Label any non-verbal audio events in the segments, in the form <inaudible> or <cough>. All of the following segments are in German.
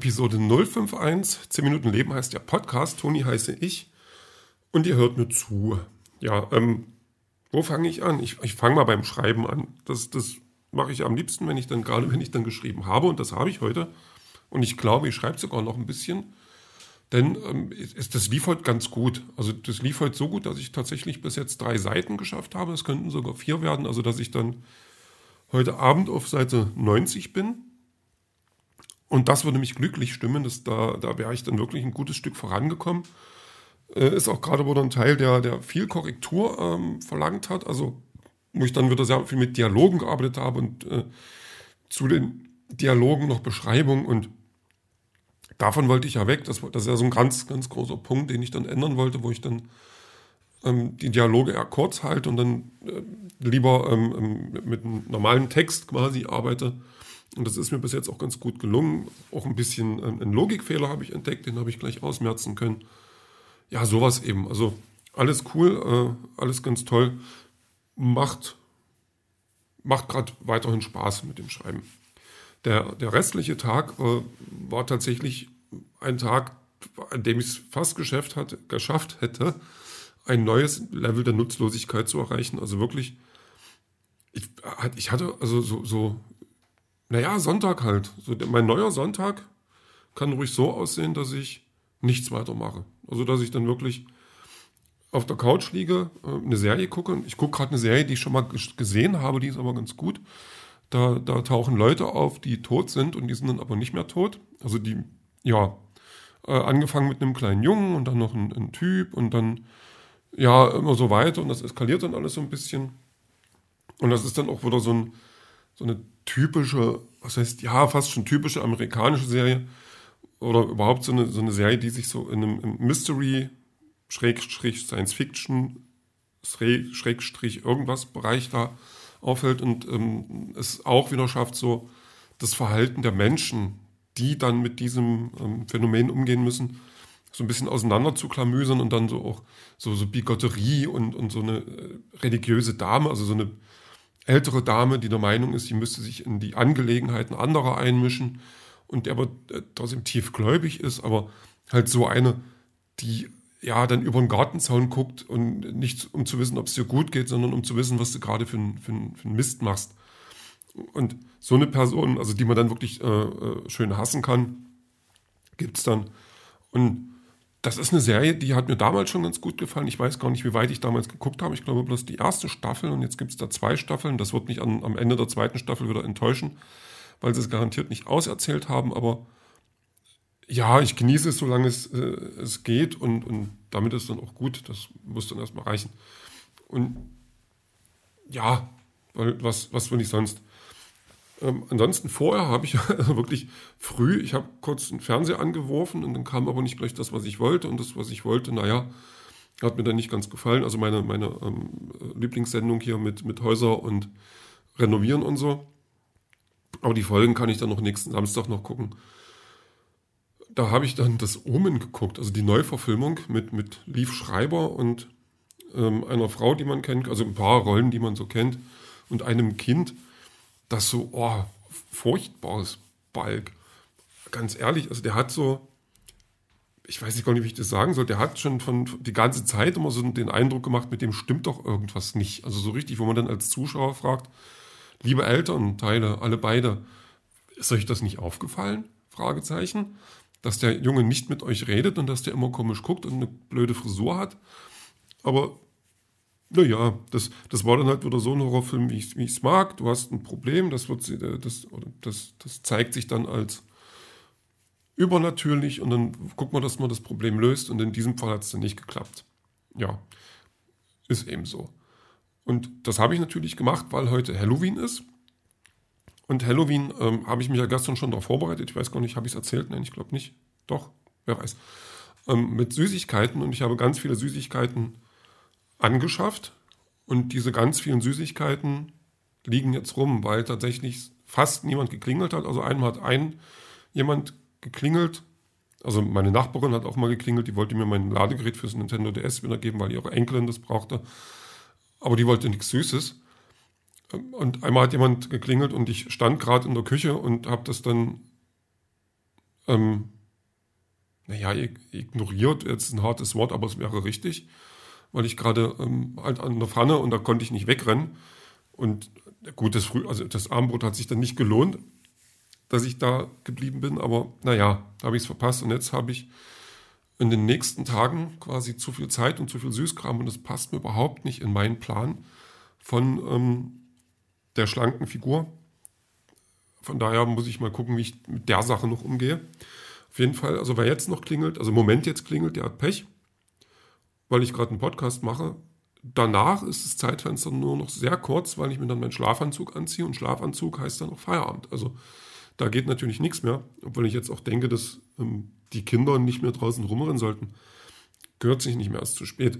Episode 051. 10 Minuten Leben heißt der Podcast. Toni heiße ich. Und ihr hört mir zu. Ja, ähm, wo fange ich an? Ich, ich fange mal beim Schreiben an. Das, das mache ich am liebsten, wenn ich dann, gerade wenn ich dann geschrieben habe. Und das habe ich heute. Und ich glaube, ich schreibe sogar noch ein bisschen. Denn ähm, ist, das lief heute ganz gut. Also das lief heute so gut, dass ich tatsächlich bis jetzt drei Seiten geschafft habe. Es könnten sogar vier werden. Also dass ich dann heute Abend auf Seite 90 bin. Und das würde mich glücklich stimmen, dass da, da wäre ich dann wirklich ein gutes Stück vorangekommen. Äh, ist auch gerade wohl ein Teil, der, der viel Korrektur ähm, verlangt hat, also wo ich dann wieder sehr viel mit Dialogen gearbeitet habe und äh, zu den Dialogen noch Beschreibung und davon wollte ich ja weg. Das, das ist ja so ein ganz, ganz großer Punkt, den ich dann ändern wollte, wo ich dann ähm, die Dialoge eher kurz halte und dann äh, lieber ähm, ähm mit einem normalen Text quasi arbeite und das ist mir bis jetzt auch ganz gut gelungen. Auch ein bisschen ähm, einen Logikfehler habe ich entdeckt, den habe ich gleich ausmerzen können. Ja, sowas eben. Also alles cool, äh, alles ganz toll. Macht, macht gerade weiterhin Spaß mit dem Schreiben. Der, der restliche Tag äh, war tatsächlich ein Tag, an dem ich es fast geschafft, hatte, geschafft hätte, ein neues Level der Nutzlosigkeit zu erreichen. Also wirklich, ich, ich hatte also so, so naja, Sonntag halt. So, mein neuer Sonntag kann ruhig so aussehen, dass ich nichts weiter mache. Also, dass ich dann wirklich auf der Couch liege, äh, eine Serie gucke. Ich gucke gerade eine Serie, die ich schon mal gesehen habe, die ist aber ganz gut. Da, da tauchen Leute auf, die tot sind und die sind dann aber nicht mehr tot. Also die, ja, äh, angefangen mit einem kleinen Jungen und dann noch ein, ein Typ und dann, ja, immer so weiter und das eskaliert dann alles so ein bisschen. Und das ist dann auch wieder so ein, so eine typische, was heißt, ja, fast schon typische amerikanische Serie oder überhaupt so eine, so eine Serie, die sich so in einem Mystery, Schrägstrich, Science Fiction, Schrägstrich, irgendwas Bereich da aufhält und ähm, es auch wieder schafft, so das Verhalten der Menschen, die dann mit diesem ähm, Phänomen umgehen müssen, so ein bisschen auseinander zu klamüsern und dann so auch so, so Bigotterie und, und so eine äh, religiöse Dame, also so eine ältere Dame, die der Meinung ist, sie müsste sich in die Angelegenheiten anderer einmischen und der aber äh, trotzdem tiefgläubig ist, aber halt so eine, die ja dann über den Gartenzaun guckt und nicht um zu wissen, ob es dir gut geht, sondern um zu wissen, was du gerade für, für, für einen Mist machst. Und so eine Person, also die man dann wirklich äh, äh schön hassen kann, gibt es dann. Und das ist eine Serie, die hat mir damals schon ganz gut gefallen. Ich weiß gar nicht, wie weit ich damals geguckt habe. Ich glaube bloß die erste Staffel und jetzt gibt es da zwei Staffeln. Das wird mich an, am Ende der zweiten Staffel wieder enttäuschen, weil sie es garantiert nicht auserzählt haben. Aber ja, ich genieße es, solange es, äh, es geht und, und damit ist dann auch gut. Das muss dann erstmal reichen. Und ja, weil was, was will ich sonst? Ähm, ansonsten vorher habe ich <laughs> wirklich früh, ich habe kurz den Fernseher angeworfen und dann kam aber nicht gleich das, was ich wollte. Und das, was ich wollte, naja, hat mir dann nicht ganz gefallen. Also meine, meine ähm, Lieblingssendung hier mit, mit Häuser und Renovieren und so. Aber die Folgen kann ich dann noch nächsten Samstag noch gucken. Da habe ich dann das Omen geguckt, also die Neuverfilmung mit, mit Lief Schreiber und ähm, einer Frau, die man kennt, also ein paar Rollen, die man so kennt, und einem Kind das so, oh, furchtbares Balk. Ganz ehrlich, also der hat so, ich weiß nicht gar nicht, wie ich das sagen soll, der hat schon von die ganze Zeit immer so den Eindruck gemacht, mit dem stimmt doch irgendwas nicht. Also so richtig, wo man dann als Zuschauer fragt, liebe Elternteile, alle beide, ist euch das nicht aufgefallen? Fragezeichen. Dass der Junge nicht mit euch redet und dass der immer komisch guckt und eine blöde Frisur hat. Aber naja, das, das war dann halt wieder so ein Horrorfilm, wie ich es mag. Du hast ein Problem, das, wird, äh, das, das, das zeigt sich dann als übernatürlich und dann guckt man, dass man das Problem löst und in diesem Fall hat es dann nicht geklappt. Ja, ist eben so. Und das habe ich natürlich gemacht, weil heute Halloween ist. Und Halloween ähm, habe ich mich ja gestern schon darauf vorbereitet. Ich weiß gar nicht, habe ich es erzählt? Nein, ich glaube nicht. Doch, wer weiß. Ähm, mit Süßigkeiten und ich habe ganz viele Süßigkeiten angeschafft und diese ganz vielen Süßigkeiten liegen jetzt rum, weil tatsächlich fast niemand geklingelt hat. Also einmal hat ein jemand geklingelt, also meine Nachbarin hat auch mal geklingelt, die wollte mir mein Ladegerät fürs Nintendo DS wiedergeben, weil ihre Enkelin das brauchte. Aber die wollte nichts Süßes. Und einmal hat jemand geklingelt und ich stand gerade in der Küche und habe das dann ähm, naja, ignoriert, jetzt ein hartes Wort, aber es wäre richtig, weil ich gerade ähm, halt an der Pfanne und da konnte ich nicht wegrennen. Und gut, das, Früh, also das Abendbrot hat sich dann nicht gelohnt, dass ich da geblieben bin, aber naja, da habe ich es verpasst und jetzt habe ich in den nächsten Tagen quasi zu viel Zeit und zu viel Süßkram und das passt mir überhaupt nicht in meinen Plan von ähm, der schlanken Figur. Von daher muss ich mal gucken, wie ich mit der Sache noch umgehe. Auf jeden Fall, also wer jetzt noch klingelt, also im Moment jetzt klingelt, der hat Pech, weil ich gerade einen Podcast mache. Danach ist das Zeitfenster nur noch sehr kurz, weil ich mir dann meinen Schlafanzug anziehe und Schlafanzug heißt dann auch Feierabend. Also da geht natürlich nichts mehr, obwohl ich jetzt auch denke, dass ähm, die Kinder nicht mehr draußen rumrennen sollten. Gehört sich nicht mehr erst zu spät.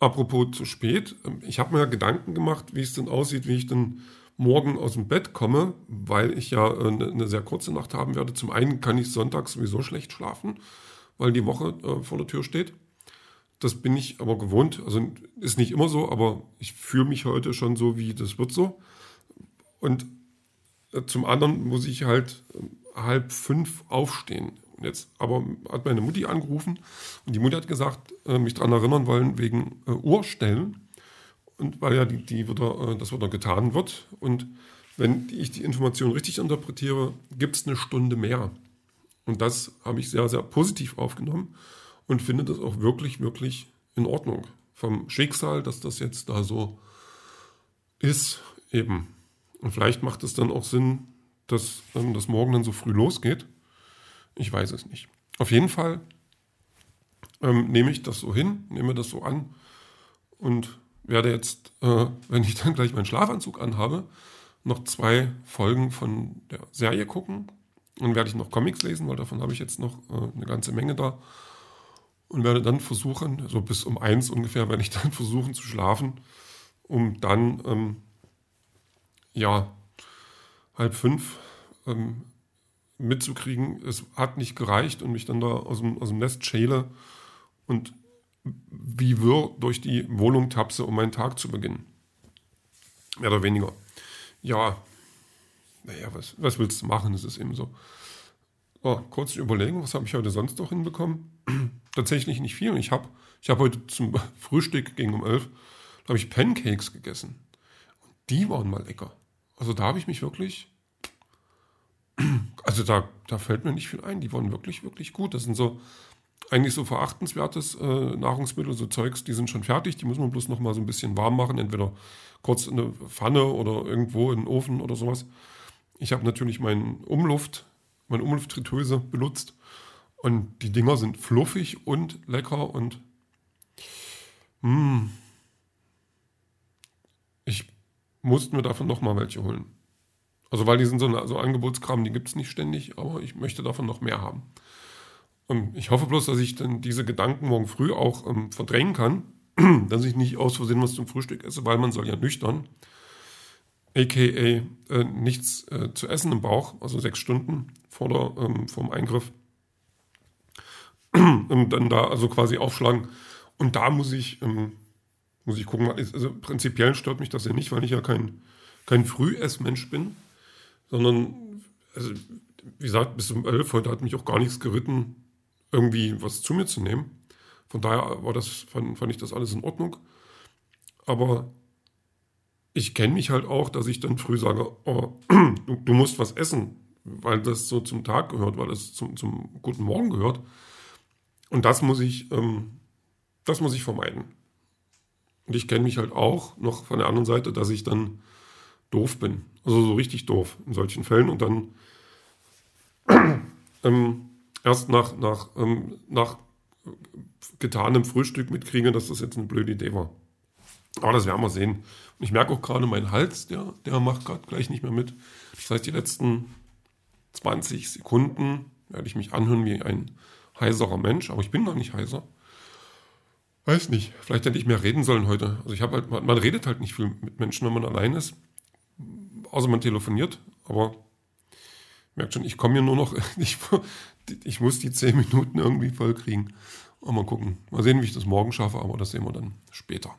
Apropos zu spät, ähm, ich habe mir Gedanken gemacht, wie es denn aussieht, wie ich dann morgen aus dem Bett komme, weil ich ja äh, eine, eine sehr kurze Nacht haben werde. Zum einen kann ich sonntags sowieso schlecht schlafen, weil die Woche äh, vor der Tür steht. Das bin ich aber gewohnt. Also ist nicht immer so, aber ich fühle mich heute schon so, wie das wird so. Und äh, zum anderen muss ich halt äh, halb fünf aufstehen. Jetzt aber hat meine Mutti angerufen und die Mutti hat gesagt, äh, mich daran erinnern wollen wegen äh, Uhrstellen. Und weil ja die, die wieder, äh, das wieder getan wird. Und wenn ich die Information richtig interpretiere, gibt es eine Stunde mehr. Und das habe ich sehr, sehr positiv aufgenommen und finde das auch wirklich, wirklich in Ordnung. Vom Schicksal, dass das jetzt da so ist, eben. Und vielleicht macht es dann auch Sinn, dass ähm, das morgen dann so früh losgeht. Ich weiß es nicht. Auf jeden Fall ähm, nehme ich das so hin, nehme das so an und werde jetzt, äh, wenn ich <laughs> dann gleich meinen Schlafanzug anhabe, noch zwei Folgen von der Serie gucken. Dann werde ich noch Comics lesen, weil davon habe ich jetzt noch äh, eine ganze Menge da. Und werde dann versuchen, so bis um eins ungefähr, werde ich <laughs> dann versuchen zu schlafen, um dann, ähm, ja, halb fünf ähm, mitzukriegen, es hat nicht gereicht und mich dann da aus dem, aus dem Nest schäle und wie wirr durch die Wohnung tapse, um meinen Tag zu beginnen. Mehr oder weniger. Ja, naja, was, was willst du machen? Das ist eben so. Oh, kurz überlegen, was habe ich heute sonst noch hinbekommen? Tatsächlich nicht viel. Ich habe ich hab heute zum <laughs> Frühstück, gegen um elf, habe ich Pancakes gegessen. Und die waren mal lecker. Also da habe ich mich wirklich, <clears throat> also da, da fällt mir nicht viel ein. Die waren wirklich, wirklich gut. Das sind so eigentlich so verachtenswertes äh, Nahrungsmittel, so Zeugs, die sind schon fertig, die muss man bloß noch mal so ein bisschen warm machen, entweder kurz in eine Pfanne oder irgendwo in den Ofen oder sowas. Ich habe natürlich meinen Umluft, meine Umluftfritteuse benutzt und die Dinger sind fluffig und lecker und mh, hm, ich musste mir davon noch mal welche holen. Also weil die sind so, so Angebotskram, die gibt es nicht ständig, aber ich möchte davon noch mehr haben. Und ich hoffe bloß, dass ich dann diese Gedanken morgen früh auch ähm, verdrängen kann, <clears throat> dass ich nicht aus Versehen was zum Frühstück esse, weil man soll ja nüchtern, aka äh, nichts äh, zu essen im Bauch, also sechs Stunden vor der, ähm, vom Eingriff, <clears throat> und dann da also quasi aufschlagen. Und da muss ich, ähm, muss ich gucken, also prinzipiell stört mich das ja nicht, weil ich ja kein, kein Frühessmensch bin, sondern, also, wie gesagt, bis um elf, heute hat mich auch gar nichts geritten, irgendwie was zu mir zu nehmen. Von daher war das, fand, fand ich das alles in Ordnung. Aber ich kenne mich halt auch, dass ich dann früh sage, oh, <clears throat> du, du, musst was essen, weil das so zum Tag gehört, weil das zum, zum guten Morgen gehört. Und das muss ich, ähm, das muss ich vermeiden. Und ich kenne mich halt auch noch von der anderen Seite, dass ich dann doof bin. Also so richtig doof in solchen Fällen. Und dann <clears throat> ähm, erst nach, nach, ähm, nach getanem Frühstück mitkriege, dass das jetzt eine blöde Idee war. Aber das werden wir sehen. Und ich merke auch gerade, mein Hals, der, der macht gerade gleich nicht mehr mit. Das heißt, die letzten 20 Sekunden werde ich mich anhören wie ein heiserer Mensch, aber ich bin noch nicht heiser. Weiß nicht, vielleicht hätte ich mehr reden sollen heute. Also ich habe halt, man, man redet halt nicht viel mit Menschen, wenn man allein ist. Außer man telefoniert, aber merkt schon, ich komme hier nur noch, <laughs> ich, ich muss die zehn Minuten irgendwie voll kriegen. Und mal gucken. Mal sehen, wie ich das morgen schaffe, aber das sehen wir dann später.